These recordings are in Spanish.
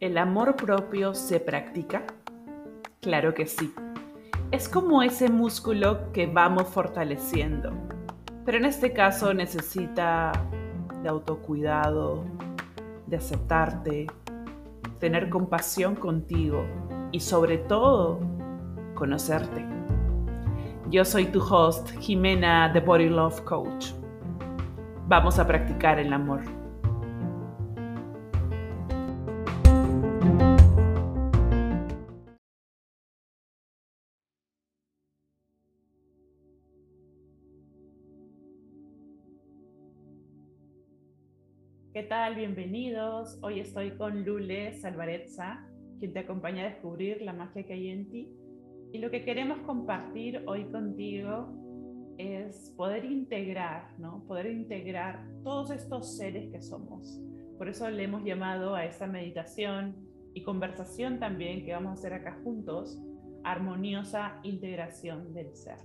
¿El amor propio se practica? Claro que sí. Es como ese músculo que vamos fortaleciendo, pero en este caso necesita de autocuidado, de aceptarte, tener compasión contigo y sobre todo conocerte. Yo soy tu host, Jimena, The Body Love Coach. Vamos a practicar el amor. ¿Qué tal? Bienvenidos. Hoy estoy con Lule Salvarezza, quien te acompaña a descubrir la magia que hay en ti. Y lo que queremos compartir hoy contigo es poder integrar, ¿no? Poder integrar todos estos seres que somos. Por eso le hemos llamado a esta meditación y conversación también que vamos a hacer acá juntos, armoniosa integración del ser.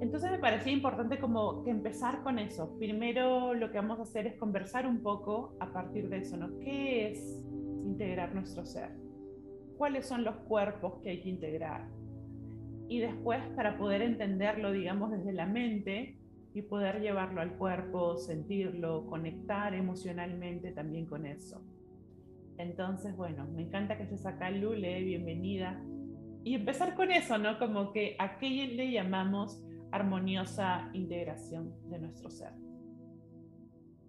Entonces me parecía importante como que empezar con eso. Primero lo que vamos a hacer es conversar un poco a partir de eso, ¿no? ¿Qué es integrar nuestro ser? ¿Cuáles son los cuerpos que hay que integrar? Y después para poder entenderlo, digamos, desde la mente y poder llevarlo al cuerpo, sentirlo, conectar emocionalmente también con eso. Entonces, bueno, me encanta que estés acá, Lule, bienvenida. Y empezar con eso, ¿no? Como que a qué le llamamos armoniosa integración de nuestro ser.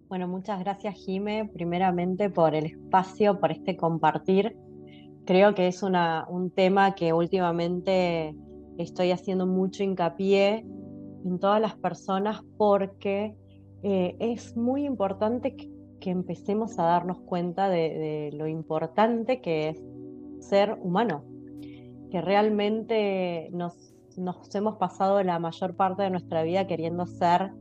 Bueno, muchas gracias Jime, primeramente por el espacio, por este compartir. Creo que es un tema que últimamente estoy haciendo mucho hincapié en todas las personas porque eh, es muy importante que, empecemos a darnos cuenta de lo importante que es ser humano, que realmente nos nos hemos pasado la mayor parte de nuestra vida queriendo ser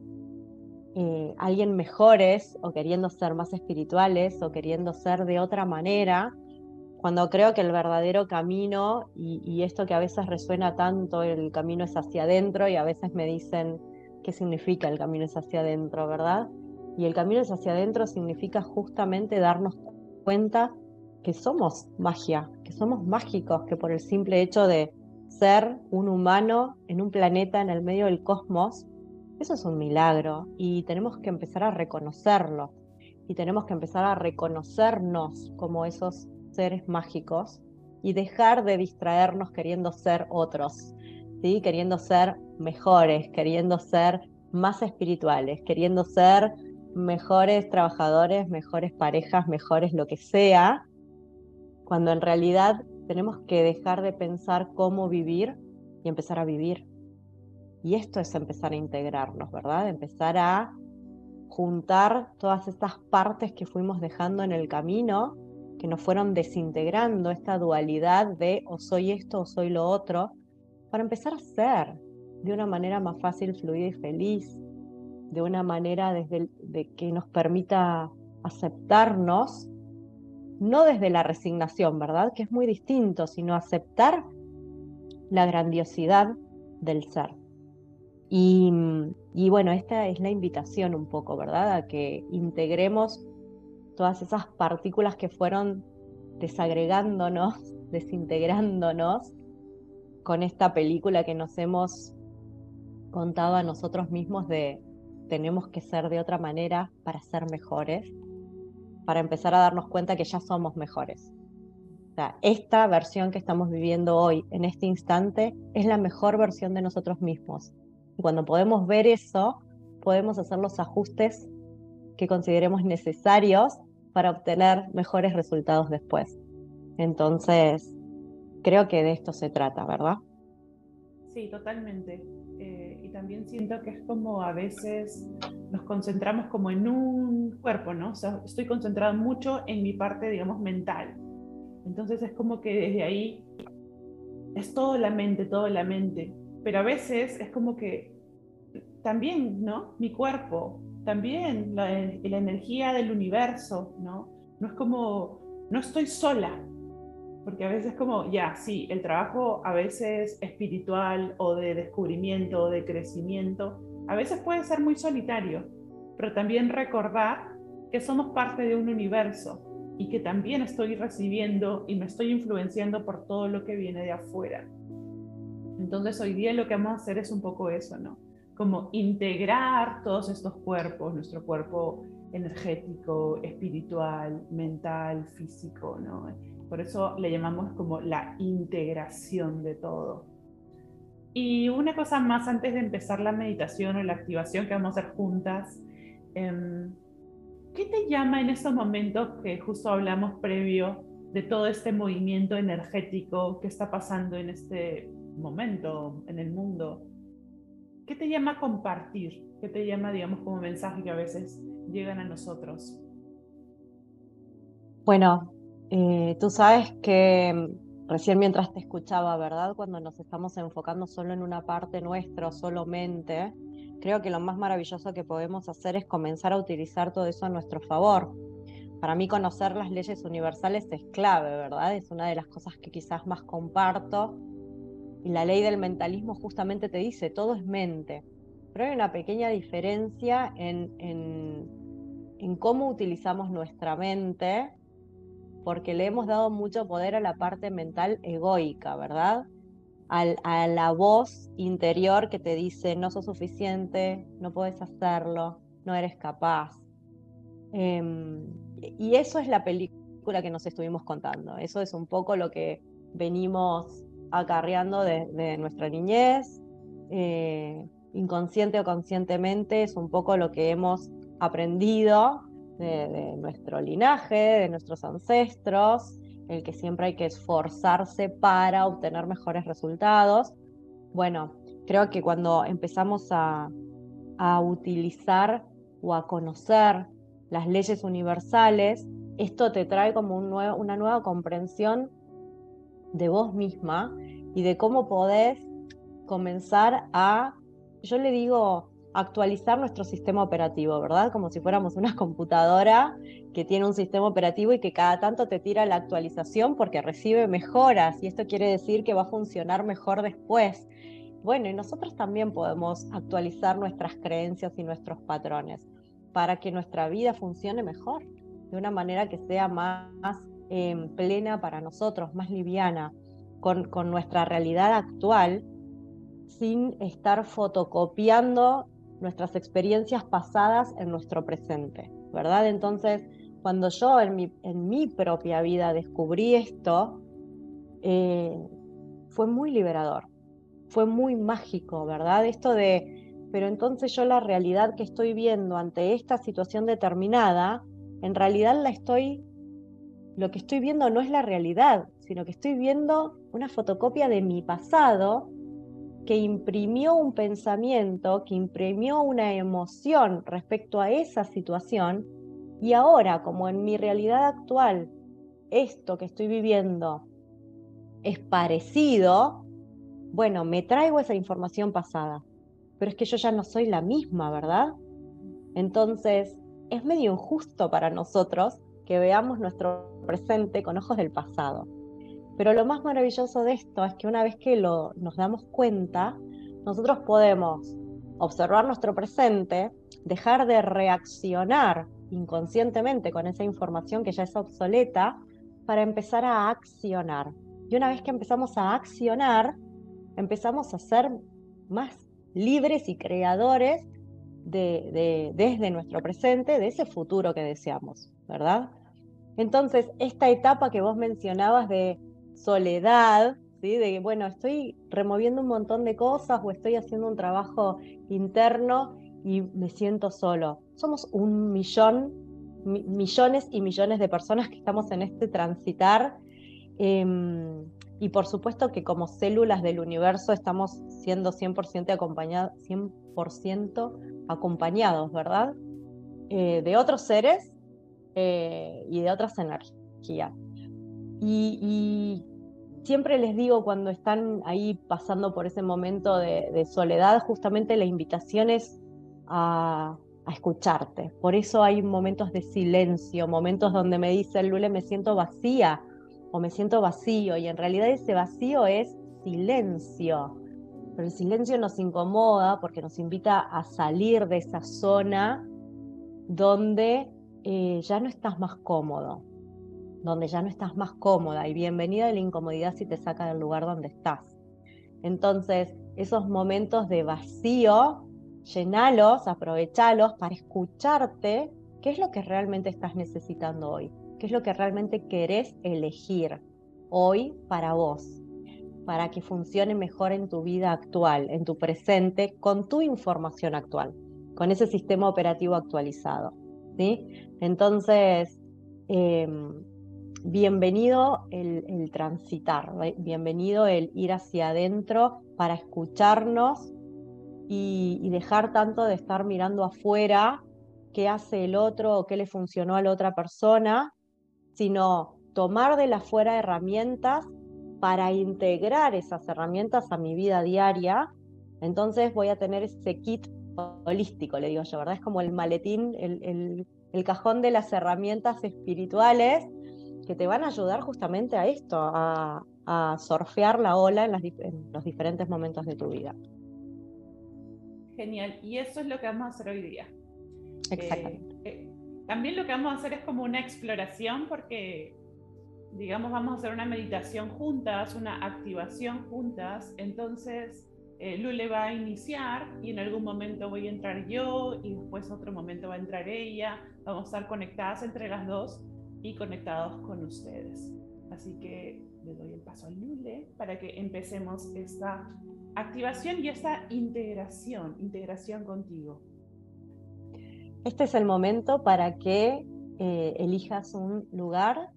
eh, alguien mejores o queriendo ser más espirituales o queriendo ser de otra manera, cuando creo que el verdadero camino, y, esto que a veces resuena tanto, el camino es hacia adentro y a veces me dicen qué significa el camino es hacia adentro, ¿verdad? Y el camino es hacia adentro significa justamente darnos cuenta que somos magia, que somos mágicos, que por el simple hecho de ser un humano en un planeta en el medio del cosmos, eso es un milagro y tenemos que empezar a reconocerlo y tenemos que empezar a reconocernos como esos seres mágicos y dejar de distraernos queriendo ser otros, ¿sí? queriendo ser mejores, queriendo ser más espirituales, queriendo ser mejores trabajadores, mejores parejas, mejores lo que sea, cuando en realidad tenemos que dejar de pensar cómo vivir y empezar a vivir. Y esto es empezar a integrarnos, ¿verdad? Empezar a juntar todas estas partes que fuimos dejando en el camino, que nos fueron desintegrando esta dualidad de o soy esto o soy lo otro, para empezar a ser de una manera más fácil, fluida y feliz, de una manera desde de que nos permita aceptarnos no desde la resignación, ¿verdad? Que es muy distinto, sino aceptar la grandiosidad del ser. Y, bueno, esta es la invitación un poco, ¿verdad? A que integremos todas esas partículas que fueron desagregándonos, desintegrándonos con esta película que nos hemos contado a nosotros mismos de tenemos que ser de otra manera para ser mejores para empezar a darnos cuenta que ya somos mejores. O sea, esta versión que estamos viviendo hoy, en este instante, es la mejor versión de nosotros mismos. Y cuando podemos ver eso, podemos hacer los ajustes que consideremos necesarios para obtener mejores resultados después. Entonces, creo que de esto se trata, ¿verdad? Sí, totalmente. Eh, y también siento que es como a veces nos concentramos como en un cuerpo, ¿no? O sea, estoy concentrado mucho en mi parte, digamos, mental. Entonces es como que desde ahí es todo la mente, todo la mente. Pero a veces es como que también, ¿no? Mi cuerpo, también la, la energía del universo, ¿no? No es como, no estoy sola. Porque a veces como, ya, sí, el trabajo a veces espiritual o de descubrimiento o de crecimiento, a veces puede ser muy solitario, pero también recordar que somos parte de un universo y que también estoy recibiendo y me estoy influenciando por todo lo que viene de afuera. Entonces hoy día lo que vamos a hacer es un poco eso, ¿no? Como integrar todos estos cuerpos, nuestro cuerpo energético, espiritual, mental, físico, ¿no? Por eso le llamamos como la integración de todo. Y una cosa más antes de empezar la meditación o la activación que vamos a hacer juntas, em, ¿qué te llama en estos momentos que justo hablamos previo de todo este movimiento energético que está pasando en este momento en el mundo? ¿Qué te llama compartir? ¿Qué te llama, digamos, como mensaje que a veces llegan a nosotros? Bueno, eh, tú sabes que mm, recién mientras te escuchaba, ¿verdad? Cuando nos estamos enfocando solo en una parte nuestra, solamente, creo que lo más maravilloso que podemos hacer es comenzar a utilizar todo eso a nuestro favor. Para mí conocer las leyes universales es clave, ¿verdad? Es una de las cosas que quizás más comparto. Y la ley del mentalismo justamente te dice, todo es mente. Pero hay una pequeña diferencia en, en, cómo utilizamos nuestra mente porque le hemos dado mucho poder a la parte mental egoica, ¿verdad? a la voz interior que te dice no sos suficiente, no puedes hacerlo, no eres capaz. Em, y eso es la película que nos estuvimos contando, eso es un poco lo que venimos acarreando de, nuestra niñez, eh, inconsciente o conscientemente, es un poco lo que hemos aprendido de, nuestro linaje, de nuestros ancestros, el que siempre hay que esforzarse para obtener mejores resultados. Bueno, creo que cuando empezamos a, utilizar o a conocer las leyes universales, esto te trae como una nueva comprensión de vos misma y de cómo podés comenzar a, yo le digo, actualizar nuestro sistema operativo, ¿verdad? Como si fuéramos una computadora que tiene un sistema operativo y que cada tanto te tira la actualización porque recibe mejoras y esto quiere decir que va a funcionar mejor después. Bueno, y nosotros también podemos actualizar nuestras creencias y nuestros patrones para que nuestra vida funcione mejor, de una manera que sea más, plena para nosotros, más liviana, con, con nuestra realidad actual, sin estar fotocopiando nuestras experiencias pasadas en nuestro presente, ¿verdad? Entonces, cuando yo en mi, en mi propia vida descubrí esto, eh, fue muy liberador, fue muy mágico, ¿verdad? Esto de, pero entonces yo la realidad que estoy viendo ante esta situación determinada, en realidad la estoy, lo que estoy viendo no es la realidad, sino que estoy viendo una fotocopia de mi pasado que imprimió un pensamiento, que imprimió una emoción respecto a esa situación. Y ahora, como en mi realidad actual, esto que estoy viviendo es parecido, bueno, me traigo esa información pasada, pero es que yo ya no soy la misma, ¿verdad? Entonces, es medio injusto para nosotros que veamos nuestro presente con ojos del pasado. Pero lo más maravilloso de esto es que una vez que lo, nos damos cuenta, nosotros podemos observar nuestro presente, dejar de reaccionar inconscientemente con esa información que ya es obsoleta para empezar a accionar. Y una vez que empezamos a accionar, empezamos a ser más libres y creadores de, desde nuestro presente, de ese futuro que deseamos, ¿verdad? Entonces, esta etapa que vos mencionabas de soledad, ¿sí? de que, bueno, estoy removiendo un montón de cosas o estoy haciendo un trabajo interno y me siento solo. Somos un millón, millones y millones de personas que estamos en este transitar. Em, y por supuesto que como células del universo estamos siendo 100% acompañados, 100% acompañados, ¿verdad? Eh, de otros seres eh, y de otras energías. Y, siempre les digo cuando están ahí pasando por ese momento de, soledad, justamente la invitación es a, escucharte. Por eso hay momentos de silencio, momentos donde me dicen, Lule, me siento vacía o me siento vacío y en realidad ese vacío es silencio. Pero el silencio nos incomoda porque nos invita a salir de esa zona donde eh, ya no estás más cómodo, donde ya no estás más cómoda y bienvenida a la incomodidad si te saca del lugar donde estás. Entonces, esos momentos de vacío, llenalos, aprovechalos para escucharte qué es lo que realmente estás necesitando hoy, qué es lo que realmente querés elegir hoy para vos, para que funcione mejor en tu vida actual, en tu presente, con tu información actual, con ese sistema operativo actualizado. ¿sí? Entonces, em, bienvenido el, transitar, bienvenido el ir hacia adentro para escucharnos y, dejar tanto de estar mirando afuera qué hace el otro o qué le funcionó a la otra persona, sino tomar de la afuera herramientas para integrar esas herramientas a mi vida diaria. Entonces voy a tener ese kit holístico, le digo yo, ¿verdad? Es como el maletín, el cajón de las herramientas espirituales que te van a ayudar justamente a esto, a, surfear la ola en, los diferentes momentos de tu vida. Genial, y eso es lo que vamos a hacer hoy día. Exactamente. Eh, eh, también lo que vamos a hacer es como una exploración porque, digamos, vamos a hacer una meditación juntas, una activación juntas, entonces eh, Lule va a iniciar y en algún momento voy a entrar yo y después otro momento va a entrar ella, vamos a estar conectadas entre las dos y conectados con ustedes. Así que le doy el paso a Lule para que empecemos esta activación y esta integración, integración contigo. Este es el momento para que eh, elijas un lugar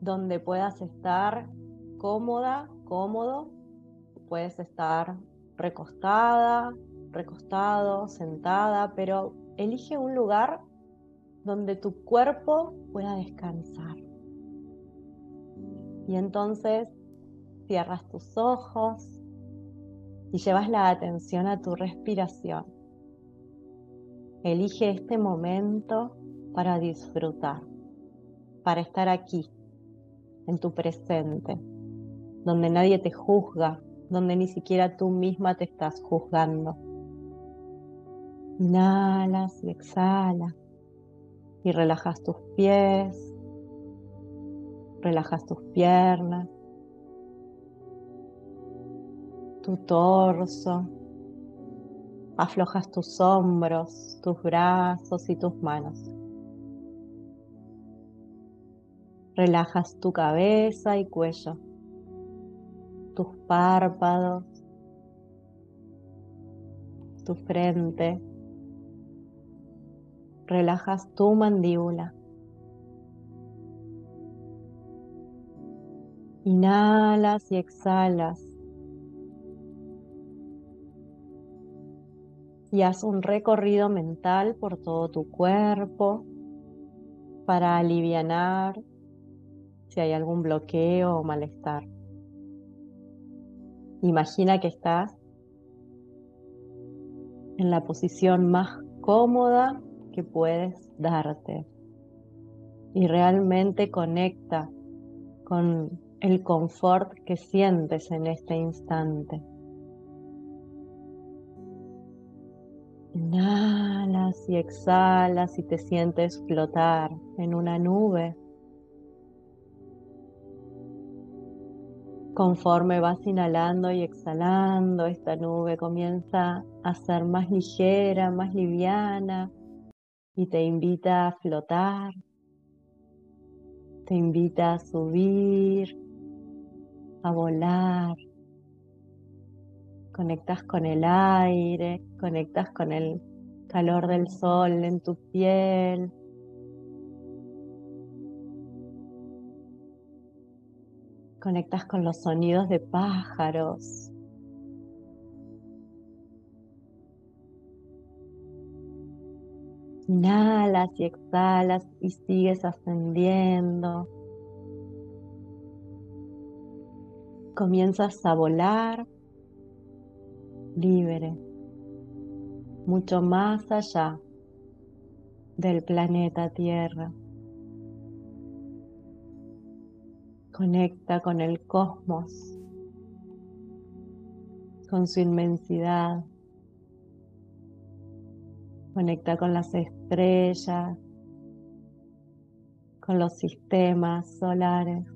donde puedas estar cómoda, cómodo. Puedes estar recostada, recostado, sentada, pero elige un lugar donde tu cuerpo pueda descansar. Y entonces cierras tus ojos y llevas la atención a tu respiración. Elige este momento para disfrutar, para estar aquí, en tu presente, donde nadie te juzga, donde ni siquiera tú misma te estás juzgando. Inhalas y exhalas y relajas tus pies, relajas tus piernas, tu torso, aflojas tus hombros, tus brazos y tus manos. Relajas tu cabeza y cuello, tus párpados, tu frente, relajas tu mandíbula. Inhalas y exhalas. Y haz un recorrido mental por todo tu cuerpo para aliviar si hay algún bloqueo o malestar. Imagina que estás en la posición más cómoda puedes darte. Y realmente conecta con el confort que sientes en este instante. Inhalas y exhalas y te sientes flotar en una nube. Conforme vas inhalando y exhalando, esta nube comienza a ser más ligera, más liviana, y te invita a flotar, te invita a subir, a volar. Conectas con el aire, conectas con el calor del sol en tu piel. Conectas con los sonidos de pájaros, Inhalas y exhalas y sigues ascendiendo. Comienzas a volar libre, mucho más allá del planeta Tierra. Conecta con el cosmos, con su inmensidad. Conecta con las estrellas, con los sistemas solares.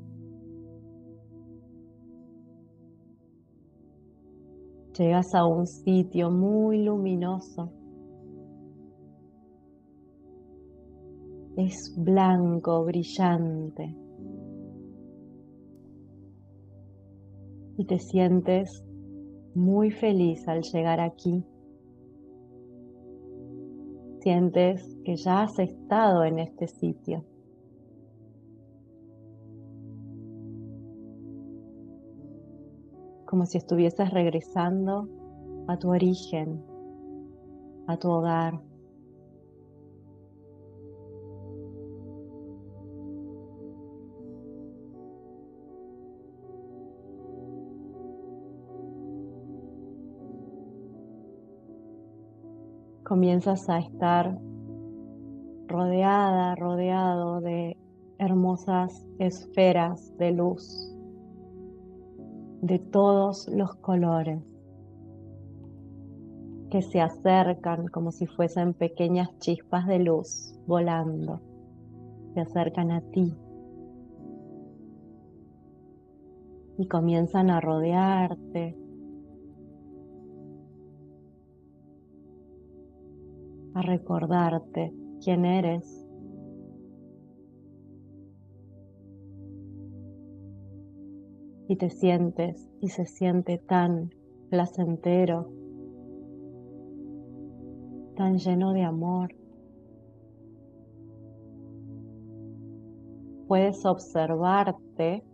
Llegas a un sitio muy luminoso. Es blanco, brillante. Y te sientes muy feliz al llegar aquí. Sientes que ya has estado en este sitio. como si estuvieses regresando a tu origen, a tu hogar. Comienzas a estar rodeada, rodeado de hermosas esferas de luz de todos los colores que se acercan como si fuesen pequeñas chispas de luz volando, se acercan a ti y comienzan a rodearte, a recordarte quién eres y te sientes y se siente tan placentero, tan lleno de amor. Puedes observarte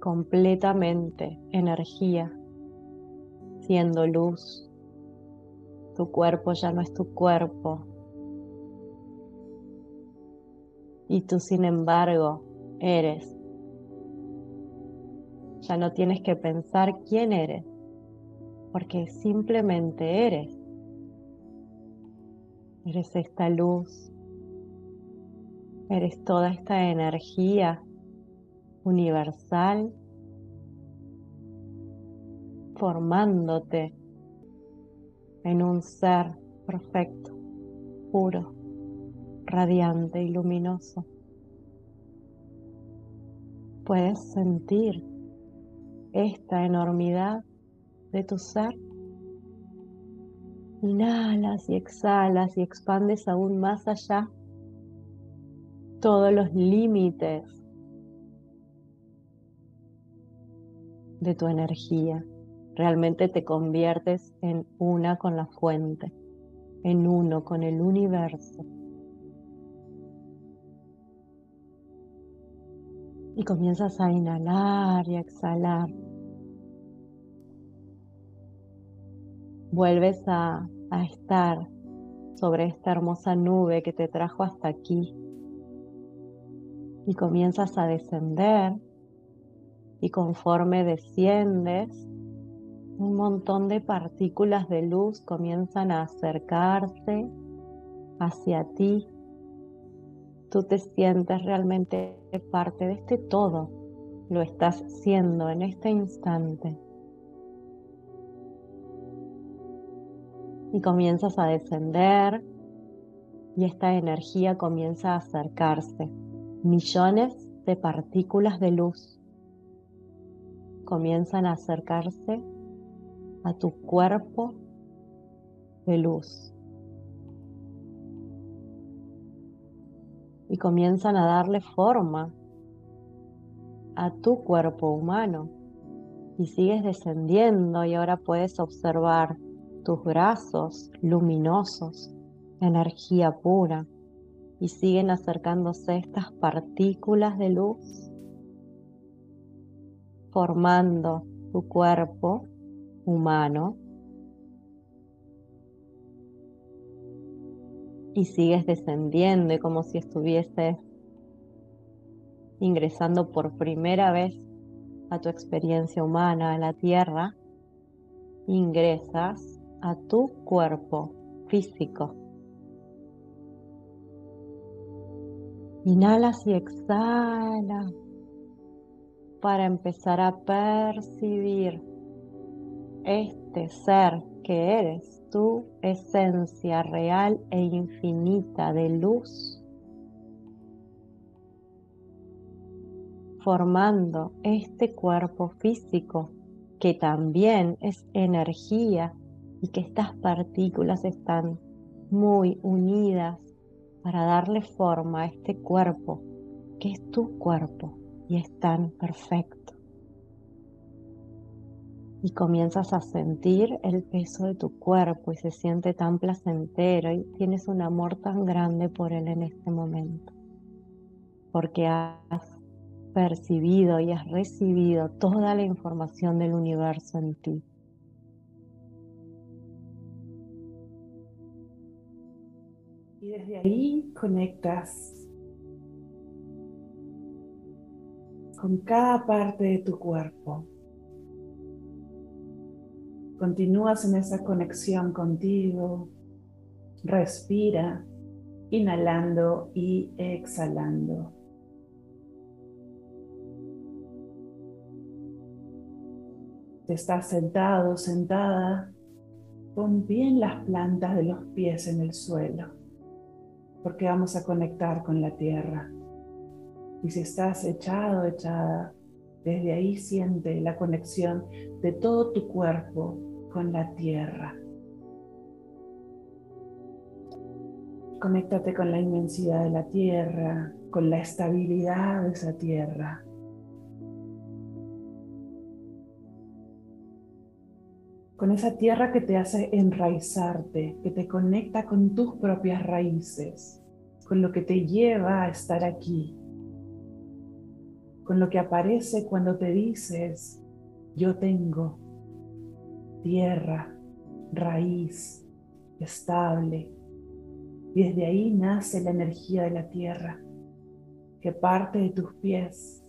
completamente energía, siendo luz. Tu cuerpo ya no es tu cuerpo. Y tú, sin embargo, eres ya no tienes que pensar quién eres, porque simplemente eres. Eres esta luz, eres toda esta energía universal formándote en un ser perfecto, puro, radiante y luminoso. Puedes sentir esta enormidad de tu ser. Inhalas y exhalas y expandes aún más allá todos los límites de tu energía. Realmente te conviertes en una con la fuente, en uno con el universo. Y comienzas a inhalar y a exhalar. Vuelves a, estar sobre esta hermosa nube que te trajo hasta aquí. Y comienzas a descender. Y conforme desciendes, un montón de partículas de luz comienzan a acercarse hacia ti. Tú te sientes realmente parte de este todo. Lo estás siendo en este instante. y comienzas a descender y esta energía comienza a acercarse. Millones de partículas de luz comienzan a acercarse a tu cuerpo de luz. Y comienzan a darle forma a tu cuerpo humano. Y sigues descendiendo y ahora puedes observar tus brazos luminosos, energía pura, y siguen acercándose estas partículas de luz, formando tu cuerpo humano. Y sigues descendiendo como si estuvieses ingresando por primera vez a tu experiencia humana, a la tierra. Ingresas a tu cuerpo físico. Inhalas y exhalas para empezar a percibir este ser que eres, tu esencia real e infinita de luz, formando este cuerpo físico que también es energía y que estas partículas están muy unidas para darle forma a este cuerpo, que es tu cuerpo y es tan perfecto. Y comienzas a sentir el peso de tu cuerpo y se siente tan placentero y tienes un amor tan grande por él en este momento. Porque has percibido y has recibido toda la información del universo en ti. Y desde ahí conectas con cada parte de tu cuerpo. Continúas en esa conexión contigo. Respira, inhalando y exhalando. Te estás sentado, sentada, pon bien las plantas de los pies en el suelo porque vamos a conectar con la tierra. Y si estás echado, echada, desde ahí siente la conexión de todo tu cuerpo con la tierra. Conéctate con la inmensidad de la tierra, con la estabilidad de esa tierra. Con esa tierra que te hace enraizarte, que te conecta con tus propias raíces, con lo que te lleva a estar aquí, con lo que aparece cuando te dices, yo tengo tierra, raíz, estable. Y desde ahí nace la energía de la tierra, que parte de tus pies.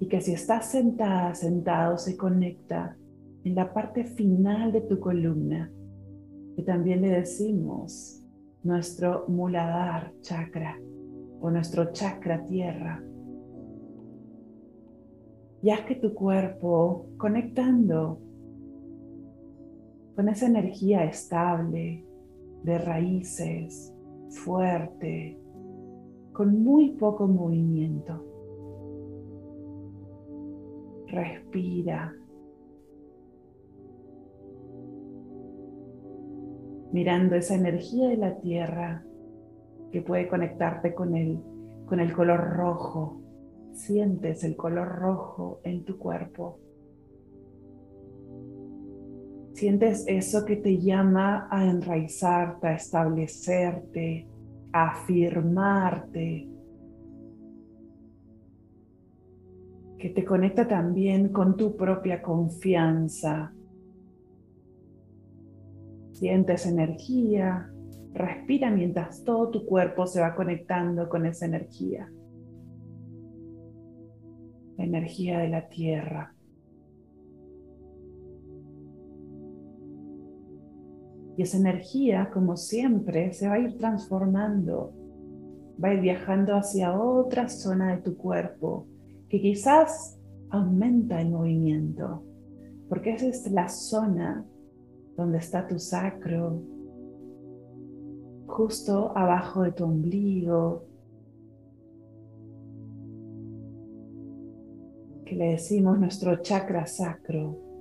Y que si estás sentada, sentado, se conecta en la parte final de tu columna, que también le decimos nuestro muladar chakra o nuestro chakra tierra. Y haz que tu cuerpo, conectando con esa energía estable, de raíces, fuerte, con muy poco movimiento. Respira mirando esa energía de la tierra que puede conectarte con el, con el color rojo. Sientes el color rojo en tu cuerpo. Sientes eso que te llama a enraizarte, a establecerte, a afirmarte. Que te conecta también con tu propia confianza, Sientes energía, respira mientras todo tu cuerpo se va conectando con esa energía. La energía de la tierra. Y esa energía, como siempre, se va a ir transformando, va a ir viajando hacia otra zona de tu cuerpo, que quizás aumenta el movimiento, porque esa es la zona donde está tu sacro, justo abajo de tu ombligo, que le decimos nuestro chakra sacro.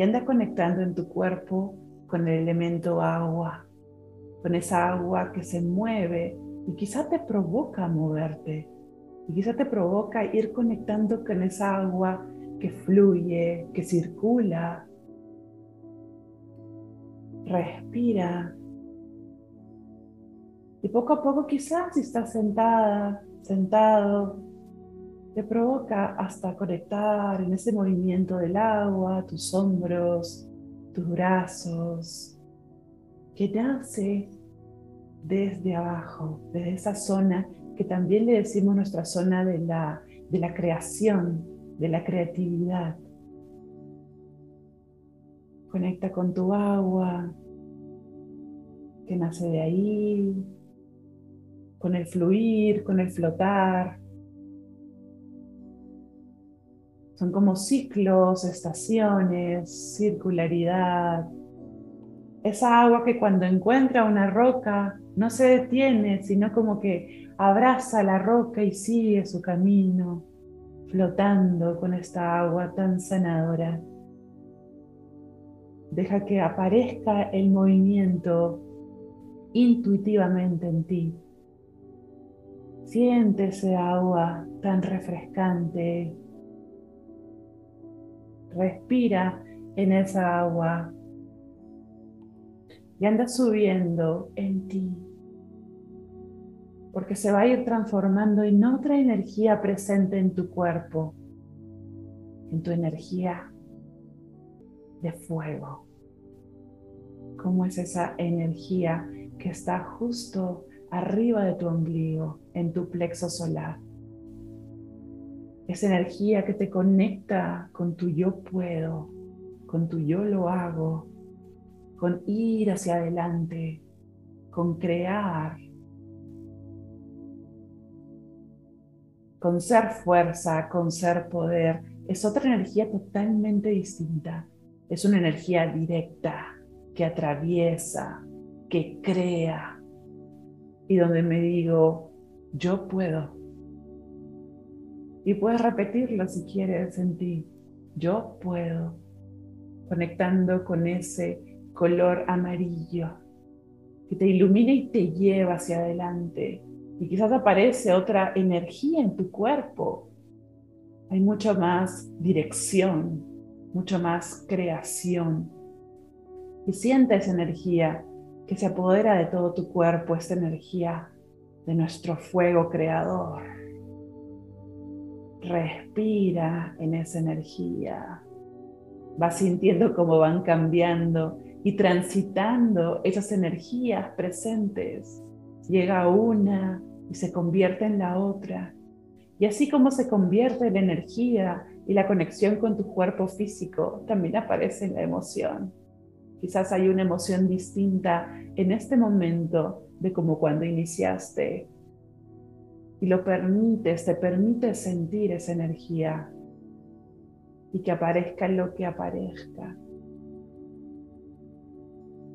Y anda conectando en tu cuerpo con el elemento agua, con esa agua que se mueve y quizá te provoca moverte. Y quizá te provoca ir conectando con esa agua que fluye, que circula, respira. Y poco a poco quizás si estás sentada, sentado, te provoca hasta conectar en ese movimiento del agua, tus hombros, tus brazos, que nace desde abajo, desde esa zona que también le decimos nuestra zona de la, de la creación, de la creatividad. Conecta con tu agua que nace de ahí, con el fluir, con el flotar. Son como ciclos, estaciones, circularidad. Esa agua que cuando encuentra una roca no se detiene, sino como que abraza la roca y sigue su camino, flotando con esta agua tan sanadora. Deja que aparezca el movimiento intuitivamente en ti. Siente ese agua tan refrescante. Respira en esa agua y anda subiendo en ti. Porque se va a ir transformando en otra energía presente en tu cuerpo, en tu energía de fuego. ¿Cómo es esa energía que está justo arriba de tu ombligo, en tu plexo solar? Esa energía que te conecta con tu yo puedo, con tu yo lo hago, con ir hacia adelante, con crear, con ser fuerza, con ser poder. Es otra energía totalmente distinta. Es una energía directa que atraviesa, que crea y donde me digo, yo puedo. Y puedes repetirlo si quieres en ti, yo puedo, conectando con ese color amarillo que te ilumina y te lleva hacia adelante. Y quizás aparece otra energía en tu cuerpo. Hay mucho más dirección, mucho más creación. Y siente esa energía que se apodera de todo tu cuerpo, esa energía de nuestro fuego creador. Respira en esa energía. Vas sintiendo cómo van cambiando y transitando esas energías presentes. Llega una y se convierte en la otra. Y así como se convierte la energía y la conexión con tu cuerpo físico, también aparece la emoción. Quizás hay una emoción distinta en este momento de como cuando iniciaste. Y lo permites, te permites sentir esa energía y que aparezca lo que aparezca.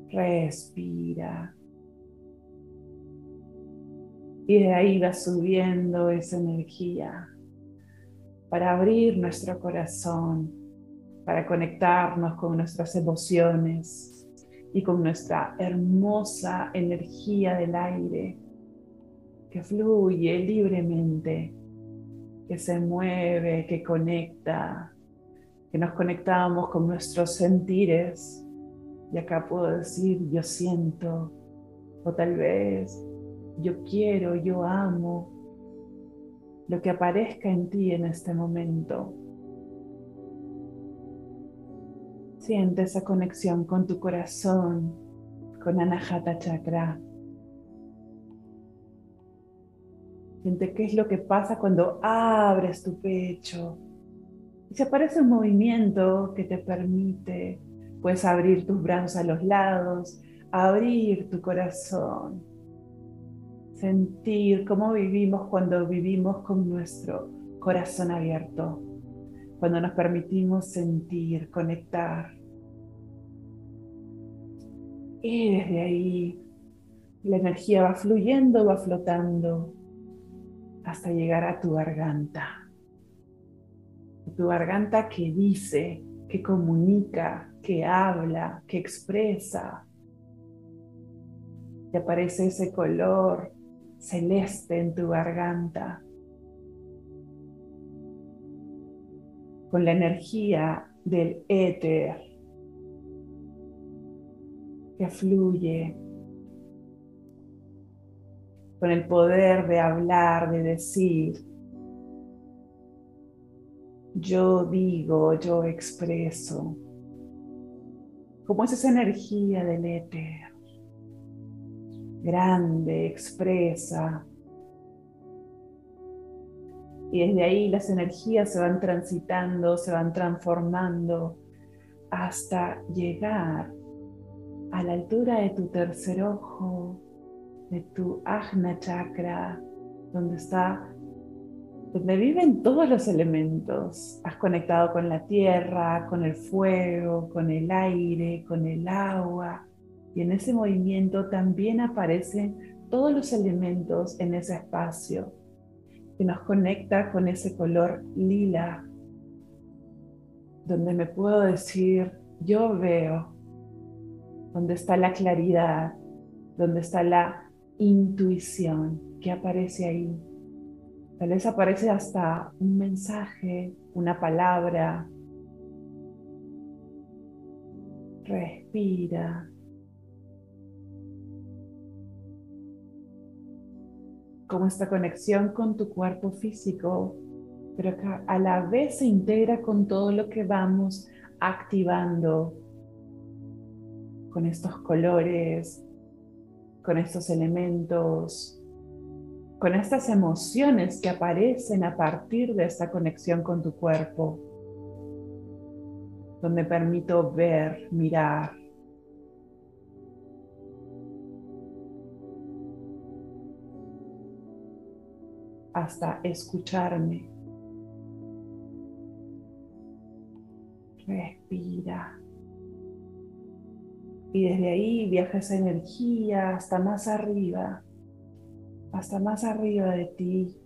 Respira. Y de ahí va subiendo esa energía para abrir nuestro corazón, para conectarnos con nuestras emociones y con nuestra hermosa energía del aire que fluye libremente, que se mueve, que conecta, que nos conectamos con nuestros sentires y acá puedo decir, yo siento, o tal vez yo quiero, yo amo, lo que aparezca en ti en este momento. Siente esa conexión con tu corazón, con Anahata Chakra. Qué es lo que pasa cuando abres tu pecho. Y se aparece un movimiento que te permite Puedes abrir tus brazos a los lados, abrir tu corazón, sentir cómo vivimos cuando vivimos con nuestro corazón abierto, cuando nos permitimos sentir, conectar. Y desde ahí la energía va fluyendo, va flotando hasta llegar a tu garganta. Tu garganta que dice, que comunica, que habla, que expresa. Y aparece ese color celeste en tu garganta. Con la energía del éter que fluye. Con el poder de hablar, de decir. Yo digo, yo expreso. ¿Cómo es esa energía del éter? Grande, expresa. Y desde ahí las energías se van transitando, se van transformando hasta llegar a la altura de tu tercer ojo, de tu Ajna Chakra, donde está donde viven todos los elementos. Has conectado con la tierra, con el fuego, con el aire, con el agua. Y en ese movimiento también aparecen todos los elementos en ese espacio que nos conecta con ese color lila, donde me puedo decir, yo veo, donde está la claridad, donde está la intuición que aparece ahí. Tal vez aparece hasta un mensaje, una palabra. Respira. Como esta conexión con tu cuerpo físico, pero a la vez se integra con todo lo que vamos activando con estos colores, con estos elementos, con estas emociones que aparecen a partir de esta conexión con tu cuerpo, donde permito ver, mirar. hasta escucharme. Respira. Y desde ahí viaja esa energía hasta más arriba hasta más arriba de ti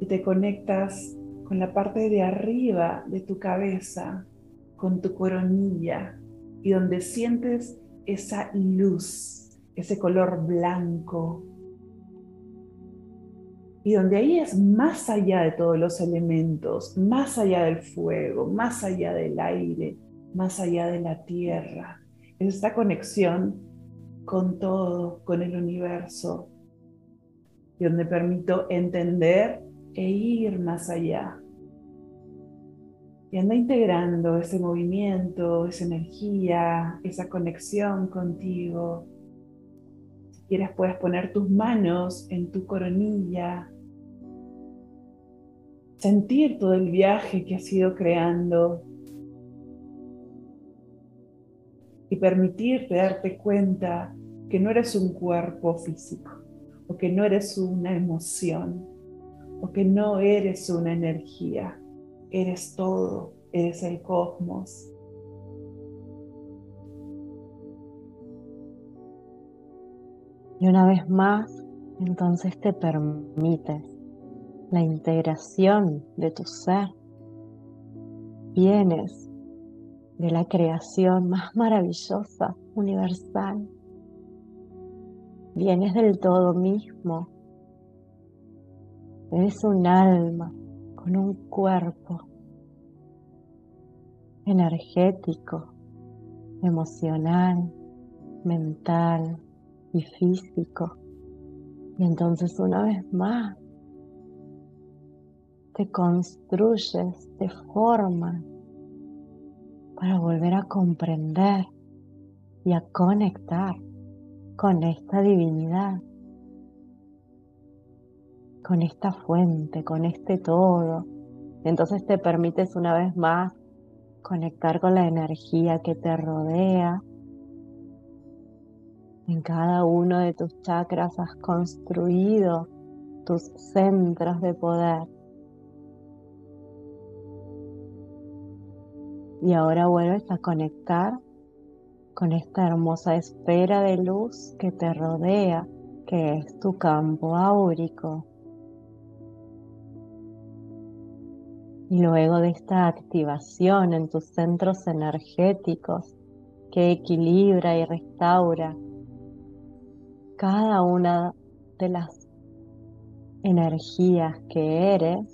y te conectas con la parte de arriba de tu cabeza, con tu coronilla y donde sientes esa luz, ese color blanco. Y donde ahí es más allá de todos los elementos, más allá del fuego, más allá del aire, más allá de la tierra. Es esta conexión con todo, con el universo, y donde permito entender e ir más allá. Y anda integrando ese movimiento, esa energía, esa conexión contigo. Si quieres puedes poner tus manos en tu coronilla, sentir todo el viaje que has ido creando y permitirte darte cuenta que no eres un cuerpo físico o que no eres una emoción, o que no eres una energía, eres todo, eres el cosmos. Y una vez más, entonces te permites la integración de tu ser. Vienes de la creación más maravillosa, universal, vienes del todo mismo. Eres un alma con un cuerpo energético, emocional, mental y físico. Y entonces una vez más te construyes, te formas para volver a comprender y a conectar con esta divinidad, con esta fuente, con este todo. Entonces te permites una vez más conectar con la energía que te rodea. En cada uno de tus chakras has construido tus centros de poder. Y ahora vuelves a conectar con esta hermosa esfera de luz que te rodea, que es tu campo áurico. Y luego de esta activación en tus centros energéticos que equilibra y restaura cada una de las energías que eres,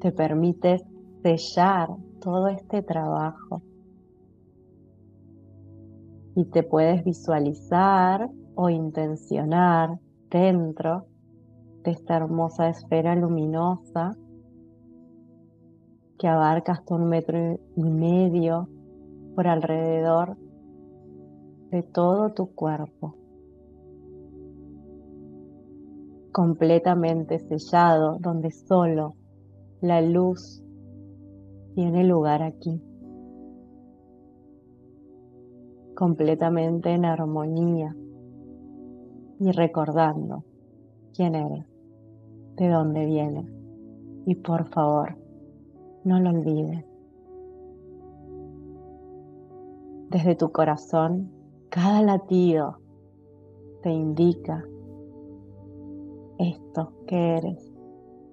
te permites sellar todo este trabajo. Y te puedes visualizar o intencionar dentro de esta hermosa esfera luminosa que abarca hasta un metro y medio por alrededor de todo tu cuerpo, completamente sellado, donde solo la luz tiene lugar aquí, completamente en armonía y recordando quién eres, de dónde vienes y por favor, no lo olvides. Desde tu corazón, cada latido te indica esto que eres,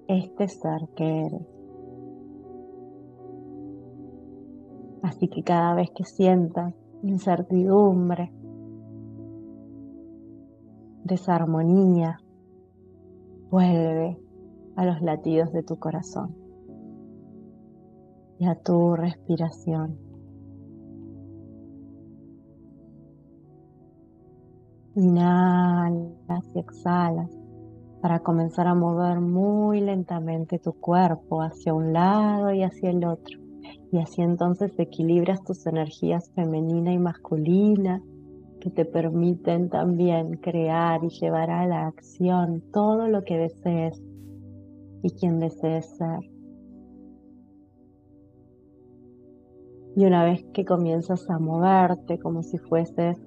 este ser que eres. Así que cada vez que sientas incertidumbre, desarmonía, vuelve a los latidos de tu corazón y a tu respiración. Inhalas y exhalas para comenzar a mover muy lentamente tu cuerpo hacia un lado y hacia el otro. Y así entonces equilibras tus energías femenina y masculina que te permiten también crear y llevar a la acción todo lo que desees y quien desees ser. Y una vez que comienzas a moverte como si fueses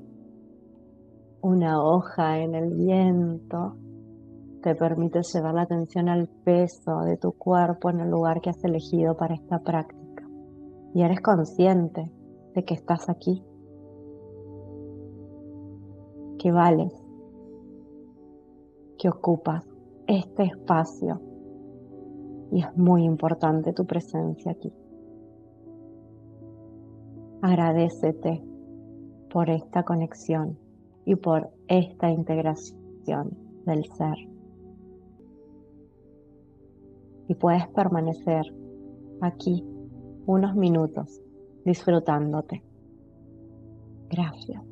una hoja en el viento, te permite llevar la atención al peso de tu cuerpo en el lugar que has elegido para esta práctica. Y eres consciente de que estás aquí, que vales, que ocupas este espacio. Y es muy importante tu presencia aquí. Agradecete por esta conexión y por esta integración del ser. Y puedes permanecer aquí unos minutos disfrutándote. Gracias.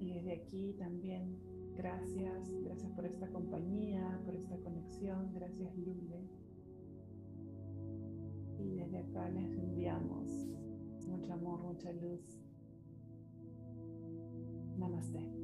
Y desde aquí también gracias, gracias por esta compañía, por esta conexión, gracias Lule. Y desde acá les enviamos mucho amor, mucha luz. Namaste.